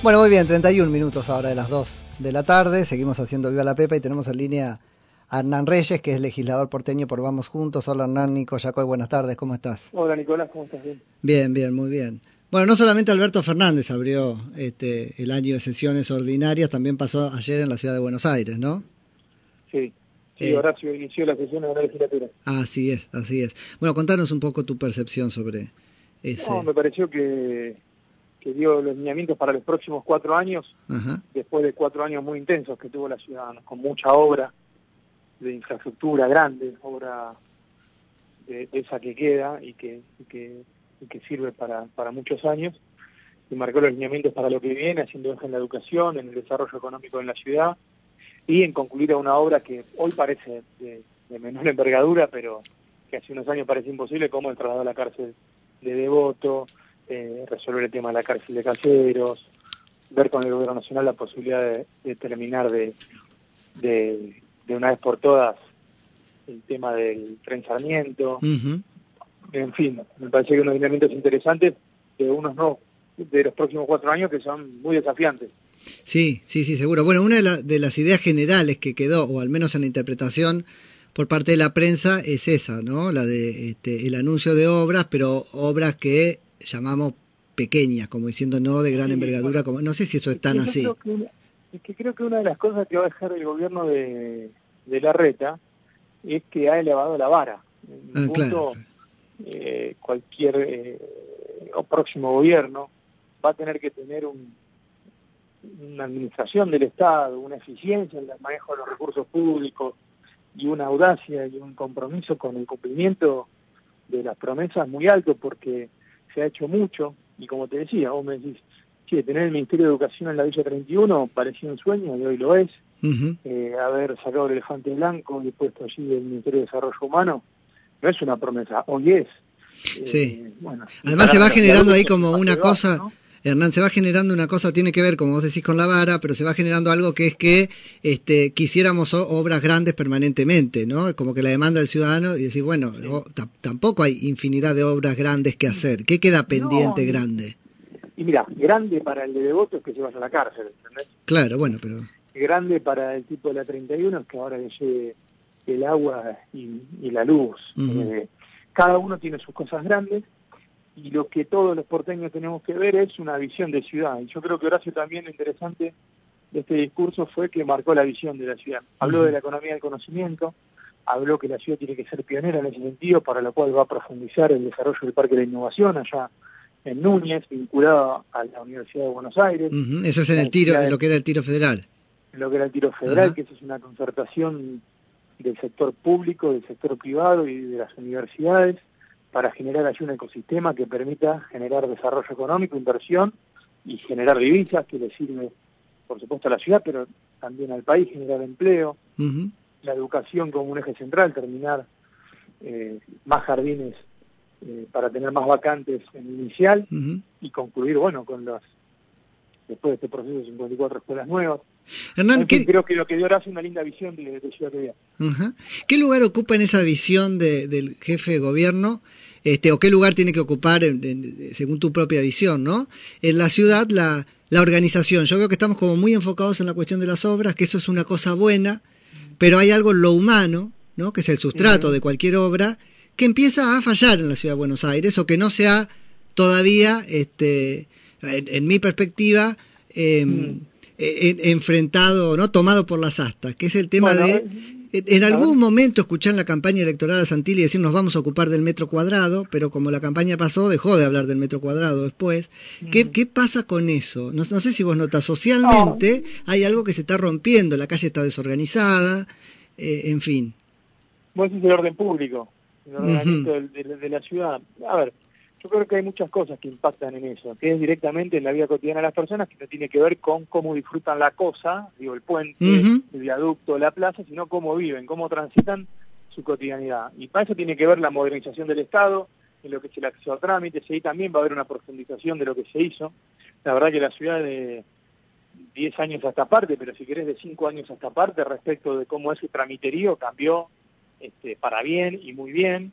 Bueno, muy bien, 31 minutos ahora de las 2 de la tarde. Seguimos haciendo Viva la Pepa y tenemos en línea a Hernán Reyes, que es legislador porteño por Vamos Juntos. Hola Hernán, Nico, Yacoy, buenas tardes, ¿cómo estás? Hola Nicolás, ¿cómo estás? Bien, bien, bien muy bien. Bueno, no solamente Alberto Fernández abrió este, el año de sesiones ordinarias, también pasó ayer en la ciudad de Buenos Aires, ¿no? Sí, sí, eh, Horacio inició la sesión de la legislatura. Así es, así es. Bueno, contanos un poco tu percepción sobre ese... No, me pareció que que dio los lineamientos para los próximos cuatro años, después de cuatro años muy intensos que tuvo la ciudad, con mucha obra de infraestructura grande, obra de, esa que queda y que, que, sirve para, para muchos años, y marcó los lineamientos para lo que viene, haciendo eje en la educación, en el desarrollo económico en la ciudad, y en concluir a una obra que hoy parece de, menor envergadura, pero que hace unos años parece imposible, como el traslado a la cárcel de Devoto, eh, resolver el tema de la cárcel de caseros, ver con el gobierno nacional la posibilidad de, terminar de, de, una vez por todas el tema del trenzamiento. En fin, me parece que unos lineamientos interesantes de unos no, de los próximos cuatro años que son muy desafiantes. Sí, sí, sí, seguro. Bueno, una de, de las ideas generales que quedó, o al menos en la interpretación por parte de la prensa, es esa, ¿no? La de este, el anuncio de obras, pero obras que llamamos pequeñas, como diciendo no de gran envergadura, como no sé si eso es tan así. es que creo que una de las cosas que va a dejar el gobierno de, de la reta es que ha elevado la vara. En ah, punto, eh, cualquier eh, o próximo gobierno va a tener que tener un, una administración del Estado, una eficiencia en el manejo de los recursos públicos y una audacia y un compromiso con el cumplimiento de las promesas muy alto porque se ha hecho mucho, y como te decía, vos me decís, sí, tener el Ministerio de Educación en la Villa 31 parecía un sueño, y hoy lo es. Eh, haber sacado el elefante blanco y puesto allí el Ministerio de Desarrollo Humano, no es una promesa, hoy es. sí. Eh, bueno, Además se va generando ahí como una cosa... Hernán, se va generando una cosa, tiene que ver, como vos decís, con la vara, pero se va generando algo que es que este, quisiéramos obras grandes permanentemente, ¿no? Como que la demanda del ciudadano y decir, bueno, tampoco hay infinidad de obras grandes que hacer. ¿Qué queda pendiente grande? Y mira, grande para el de Devoto es que se vaya a la cárcel, ¿entendés? Claro, bueno, pero... Grande para el tipo de la 31 es que ahora le llegue el agua y, la luz. Eh, cada uno tiene sus cosas grandes y lo que todos los porteños tenemos que ver es una visión de ciudad. Y yo creo que Horacio también lo interesante de este discurso fue que marcó la visión de la ciudad. Habló de la economía del conocimiento, habló que la ciudad tiene que ser pionera en ese sentido, para lo cual va a profundizar el desarrollo del Parque de la Innovación allá en Núñez, vinculado a la Universidad de Buenos Aires. Eso es en el tiro, en lo que era el tiro federal. En lo que era el tiro federal, que eso es una concertación del sector público, del sector privado y de las universidades para generar allí un ecosistema que permita generar desarrollo económico, inversión y generar divisas que le sirve, por supuesto, a la ciudad, pero también al país, generar empleo, la educación como un eje central, terminar eh, más jardines eh, para tener más vacantes en inicial y concluir, bueno, con las, después de este proceso, 54 escuelas nuevas. Hernán, creo que lo que dio ahora es una linda visión de, Ciudad de ¿Qué lugar ocupa en esa visión del jefe de gobierno este, o qué lugar tiene que ocupar, según tu propia visión, ¿no? En la ciudad, la, la organización. Yo veo que estamos como muy enfocados en la cuestión de las obras, que eso es una cosa buena, pero hay algo en lo humano, ¿no? Que es el sustrato de cualquier obra, que empieza a fallar en la ciudad de Buenos Aires, o que no se ha todavía, este, en, mi perspectiva, em, enfrentado, ¿no? Tomado por las astas, que es el tema de en algún momento escuché en la campaña electoral de Santilli decir nos vamos a ocupar del metro cuadrado, pero como la campaña pasó, dejó de hablar del metro cuadrado después. ¿Qué, mm. pasa con eso? No, sé si vos notas, socialmente hay algo que se está rompiendo, la calle está desorganizada, eh, en fin. Vos decís el orden público, el ordenamiento de la ciudad. A ver, yo creo que hay muchas cosas que impactan en eso, que es directamente en la vida cotidiana de las personas, que no tiene que ver con cómo disfrutan la cosa, digo, el puente, el viaducto, la plaza, sino cómo viven, cómo transitan su cotidianidad. Y para eso tiene que ver la modernización del Estado, en lo que es el acceso a trámites, y ahí también va a haber una profundización de lo que se hizo. La verdad que la ciudad de 10 años hasta parte, pero si querés de 5 años hasta parte, respecto de cómo es su tramiterío, cambió este, para bien y muy bien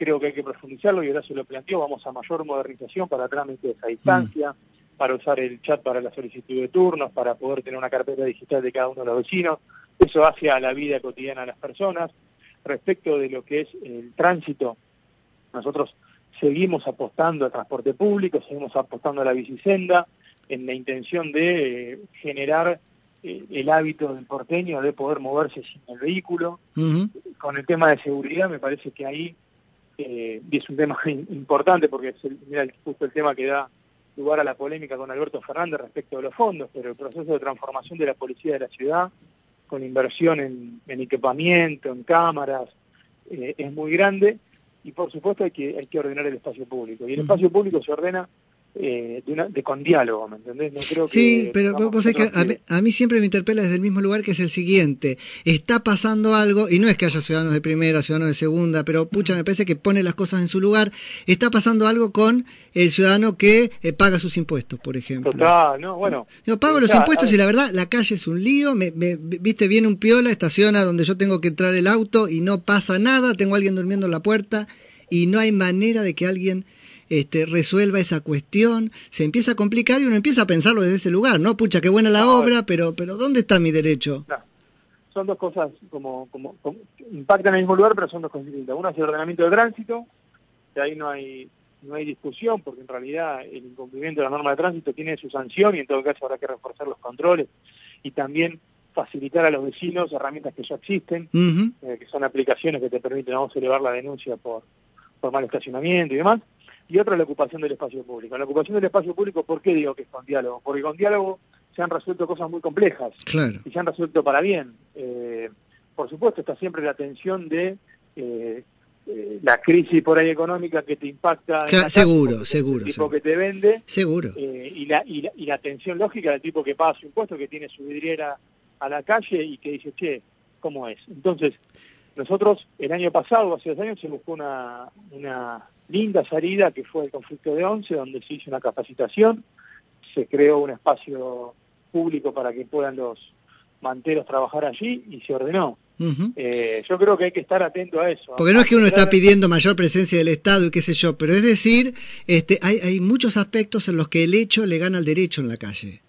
creo que hay que profundizarlo y ahora se lo planteó, vamos a mayor modernización para trámites a distancia, para usar el chat para la solicitud de turnos, para poder tener una carpeta digital de cada uno de los vecinos. Eso hacia la vida cotidiana de las personas. Respecto de lo que es el tránsito, nosotros seguimos apostando al transporte público, seguimos apostando a la bicisenda, en la intención de eh, generar eh, el hábito del porteño de poder moverse sin el vehículo. Con el tema de seguridad me parece que ahí eh, es un tema importante porque es mira, justo el tema que da lugar a la polémica con Alberto Fernández respecto de los fondos, pero el proceso de transformación de la policía de la ciudad, con inversión en, equipamiento, en cámaras, eh, es muy grande y por supuesto hay que, hay que ordenar el espacio público. Y el espacio público se ordena eh, de, con diálogo, ¿me entendés? No creo sí, pero vos sabés que a mí, siempre me interpela desde el mismo lugar que es el siguiente. Está pasando algo, y no es que haya ciudadanos de primera, ciudadanos de segunda, pero pucha, me parece que pone las cosas en su lugar. Está pasando algo con el ciudadano que eh, paga sus impuestos, por ejemplo. Total, no, bueno. Yo pago los impuestos y la verdad, la calle es un lío. Me, viste, viene un piola, estaciona donde yo tengo que entrar el auto y no pasa nada. Tengo a alguien durmiendo en la puerta y no hay manera de que alguien este, resuelva esa cuestión, se empieza a complicar y uno empieza a pensarlo desde ese lugar, ¿no? Pucha, qué buena la obra, pero, pero ¿dónde está mi derecho? Son dos cosas como, como, impactan en el mismo lugar, pero son dos cosas distintas. Una es el ordenamiento de tránsito, que ahí no hay no hay discusión, porque en realidad el incumplimiento de la norma de tránsito tiene su sanción y en todo caso habrá que reforzar los controles y también facilitar a los vecinos herramientas que ya existen, eh, que son aplicaciones que te permiten vamos, elevar la denuncia por, por mal estacionamiento y demás y otra la ocupación del espacio público. La ocupación del espacio público, ¿por qué digo que es con diálogo? Porque con diálogo se han resuelto cosas muy complejas y se han resuelto para bien. Eh, por supuesto, está siempre la tensión de eh, eh, la crisis por ahí económica que te impacta. seguro, seguro. El tipo que te vende. Seguro. y, la, y, la, y la tensión lógica del tipo que paga su impuesto, que tiene su vidriera a la calle y que dice, che, ¿cómo es? Entonces, nosotros el año pasado, hace dos años, se buscó una, una linda salida que fue el conflicto de Once, donde se hizo una capacitación, se creó un espacio público para que puedan los manteros trabajar allí y se ordenó. Eh, yo creo que hay que estar atento a eso. Porque no es que uno está pidiendo mayor presencia del Estado y qué sé yo, pero es decir, este, hay, hay muchos aspectos en los que el hecho le gana al derecho en la calle.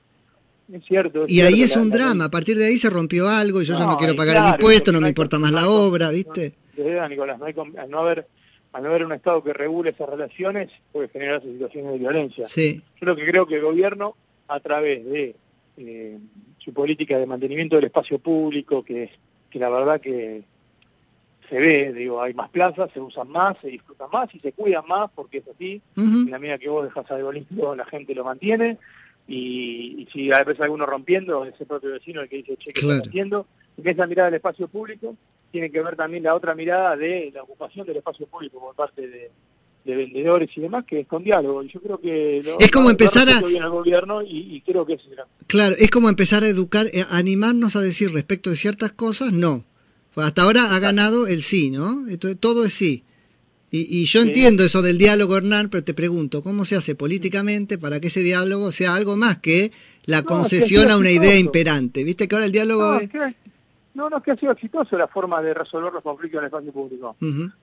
Es cierto. y ahí es un drama, a partir de ahí se rompió algo y yo ya no quiero pagar el impuesto, no, me importa más la obra, ¿viste? Nicolás, no hay, no haber al no haber un Estado que regule esas relaciones, puede generar situaciones de violencia. Sí. Yo lo que creo que el gobierno, a través de eh, su política de mantenimiento del espacio público, que, que la verdad que se ve, digo, hay más plazas, se usan más, se disfrutan más y se cuidan más, porque es así, en la medida que vos dejas algo limpio, la gente lo mantiene, y, si a veces alguno rompiendo, ese propio vecino el que dice, che, que está haciendo, empieza a mirar el espacio público, tiene que ver también la otra mirada de la ocupación del espacio público por parte de, vendedores y demás, que es con diálogo. Y yo creo que es como empezar a bien al gobierno y, creo que es claro, es como empezar a educar, eh, a animarnos a decir respecto de ciertas cosas, no. Hasta ahora ha ganado el sí, ¿no? Entonces, todo es sí. Y, yo entiendo eso del diálogo, Hernán, pero te pregunto, ¿cómo se hace políticamente para que ese diálogo sea algo más que la concesión a una idea imperante? ¿Viste que ahora el diálogo es... No, no, es que ha sido exitoso la forma de resolver los conflictos en el espacio público.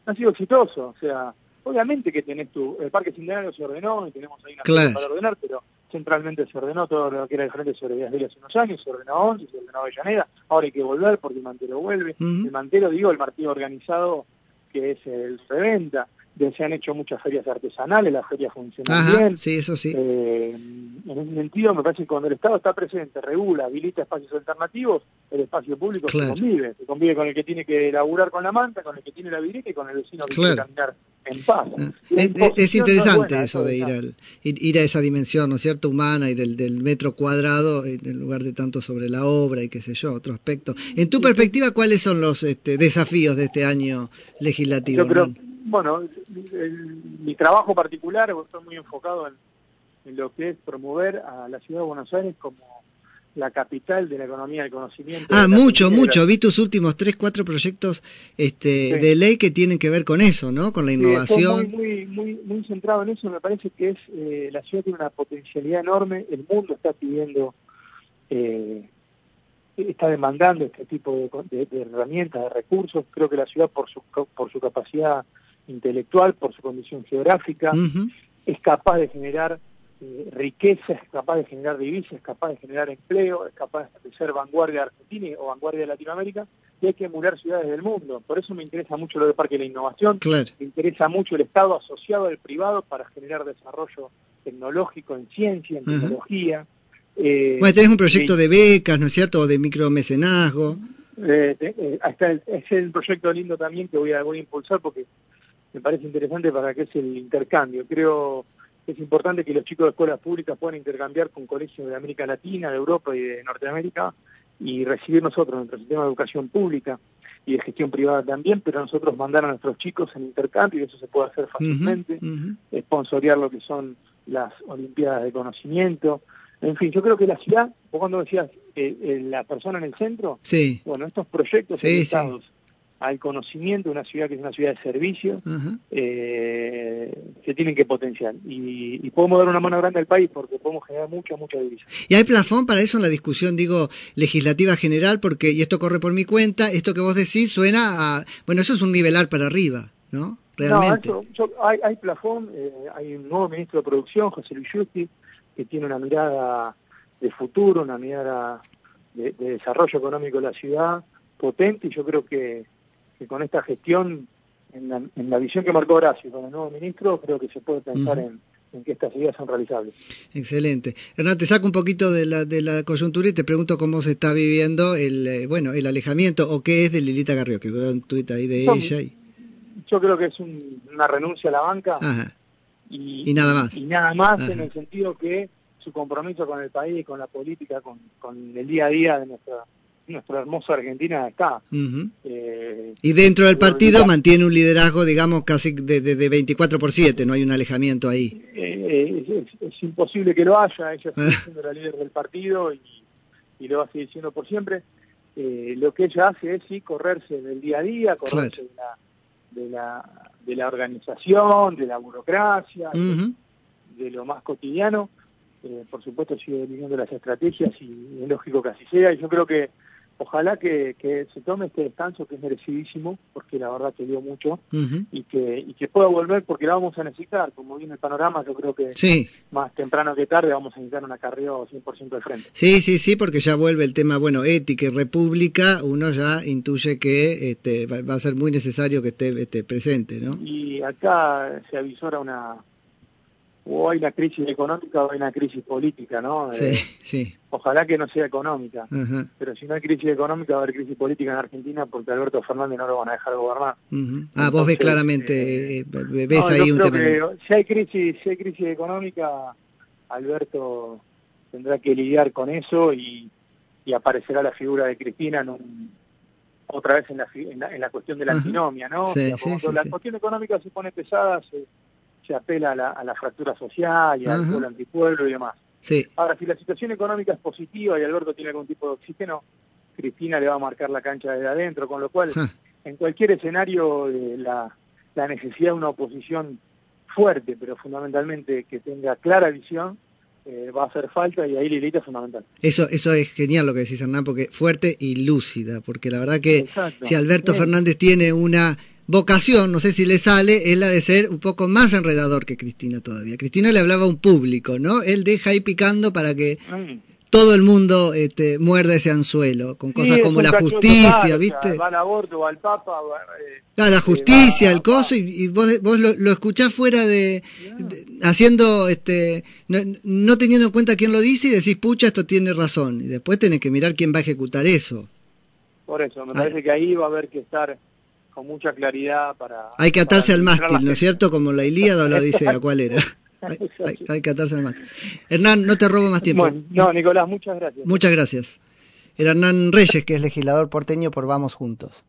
Ha sido exitoso, o sea, obviamente que tenés tu, el parque centenario se ordenó y tenemos ahí una claro. para ordenar, pero centralmente se ordenó todo lo que era el frente sobre Vías de hace unos años, se ordenó 11, se ordenó Avellaneda, ahora hay que volver porque el mantero vuelve, el mantero, digo, el partido organizado que es el reventa, se han hecho muchas ferias artesanales, las ferias funcionan bien. Sí, eso sí. Eh, en ese sentido, me parece que cuando el Estado está presente, regula, habilita espacios alternativos, el espacio público se convive. Se convive con el que tiene que laburar con la manta, con el que tiene la vidrieta y con el vecino que quiere caminar en paz. Ah. Es, interesante eso de ir, al, ir, a esa dimensión, ¿no es cierto?, humana y del, del metro cuadrado en lugar de tanto sobre la obra y qué sé yo, otro aspecto. En tu perspectiva, ¿cuáles son los este, desafíos de este año legislativo? Yo creo, bueno, mi trabajo particular, estoy muy enfocado en, lo que es promover a la ciudad de Buenos Aires como la capital de la economía del conocimiento. Ah, mucho, mucho. Vi tus últimos tres, cuatro proyectos este, de ley que tienen que ver con eso, ¿no? Con la innovación. muy, muy, muy, centrado en eso. Me parece que es eh, la ciudad tiene una potencialidad enorme. El mundo está pidiendo, eh, está demandando este tipo de, de, herramientas, de recursos. Creo que la ciudad, por su, por su capacidad intelectual, por su condición geográfica, es capaz de generar eh, riqueza, es capaz de generar divisas, es capaz de generar empleo, es capaz de ser vanguardia de Argentina o vanguardia de Latinoamérica, y hay que emular ciudades del mundo. Por eso me interesa mucho lo del Parque de la Innovación, me interesa mucho el Estado asociado al privado para generar desarrollo tecnológico en ciencia, en tecnología. Eh, bueno, tenés un proyecto de becas, ¿no es cierto?, o de micromecenazgo. Eh, eh, es el proyecto lindo también que voy a, voy a impulsar porque me parece interesante para que es el intercambio. Creo es importante que los chicos de escuelas públicas puedan intercambiar con colegios de América Latina, de Europa y de Norteamérica y recibir nosotros nuestro sistema de educación pública y de gestión privada también, pero nosotros mandar a nuestros chicos en intercambio y eso se puede hacer fácilmente, esponsorear lo que son las Olimpiadas de Conocimiento, en fin, yo creo que la ciudad, vos cuando decías eh, eh, la persona en el centro, sí. bueno, estos proyectos orientados al conocimiento de una ciudad que es una ciudad de servicio, eh, se tienen que potenciar. Y, podemos dar una mano grande al país porque podemos generar mucha, mucha división. ¿Y hay plafón para eso en la discusión, digo, legislativa general? Porque, y esto corre por mi cuenta, esto que vos decís suena a, bueno, eso es un nivelar para arriba, ¿no? Realmente. No, hay, hay plafón, hay un nuevo ministro de producción, José Luis Justi, que tiene una mirada de futuro, una mirada de, desarrollo económico de la ciudad potente y yo creo que, con esta gestión, en la, visión que marcó Horacio con el nuevo ministro, creo que se puede pensar en, que estas ideas son realizables. Excelente. Hernán, te saco un poquito de la, de la coyuntura y te pregunto cómo se está viviendo el eh, bueno el alejamiento o qué es de Lilita Garrió, que veo un tuit ahí de ella. Y... Yo creo que es una renuncia a la banca. Ajá y, nada más. Y nada más en el sentido que su compromiso con el país, con la política, con, el día a día de nuestra, nuestra hermosa Argentina está. Eh, y dentro del partido mantiene un liderazgo, digamos, casi de, de, 24 por 7, no hay un alejamiento ahí. Eh, es, imposible que lo haya, ella sigue siendo la líder del partido y, lo va a seguir siendo por siempre. Eh, lo que ella hace es sí correrse del día a día, correrse de la de la, de la organización, de la burocracia, de, lo más cotidiano. Eh, por supuesto sigue delineando las estrategias y es lógico que así sea. Y yo creo que ojalá que, se tome este descanso que es merecidísimo, porque la verdad que dio mucho, y, que, y que pueda volver porque la vamos a necesitar. Como viene el panorama, yo creo que más temprano que tarde vamos a necesitar una carrera 100% de frente. Sí, sí, sí, porque ya vuelve el tema, bueno, ética y república, uno ya intuye que este, va a ser muy necesario que esté, esté presente, ¿no? Y acá se avisora una o hay una crisis económica o hay una crisis política, ¿no? Sí, eh, sí. Ojalá que no sea económica, pero si no hay crisis económica va a haber crisis política en Argentina porque Alberto Fernández no lo van a dejar gobernar. ah, vos ves claramente, eh, eh, ves ahí un tema. si hay crisis, si hay crisis económica, Alberto tendrá que lidiar con eso y, aparecerá la figura de Cristina en otra vez en la, en la, cuestión de la antinomia, ¿no? Sí, la cuestión económica se pone pesada, se se apela a la, fractura social y al pueblo antipueblo y demás. Sí. Ahora, si la situación económica es positiva y Alberto tiene algún tipo de oxígeno, Cristina le va a marcar la cancha desde adentro, con lo cual, en cualquier escenario, eh, la, necesidad de una oposición fuerte, pero fundamentalmente que tenga clara visión, eh, va a hacer falta y ahí Lilita es fundamental. Eso, eso es genial lo que decís, Hernán, porque fuerte y lúcida, porque la verdad que si Alberto Fernández tiene una vocación, no sé si le sale, es la de ser un poco más enredador que Cristina todavía. Cristina le hablaba a un público, ¿no? Él deja ahí picando para que mm. todo el mundo este, muerda ese anzuelo, con cosas como la justicia, ¿viste? al aborto, al papa. Eh, la eh, justicia, el coso, y, vos, vos lo, escuchás fuera de, haciendo, este, no, teniendo en cuenta quién lo dice y decís, pucha, esto tiene razón. Y después tenés que mirar quién va a ejecutar eso. Por eso, me parece que ahí va a haber que estar con mucha claridad para... Hay que atarse al mástil, ¿no es cierto? Como la Ilíada lo dice, ¿a cuál era? Hay, que atarse al mástil. Hernán, no te robo más tiempo. no, Nicolás, muchas gracias. Muchas gracias. Era Hernán Reyes, que es legislador porteño por Vamos Juntos.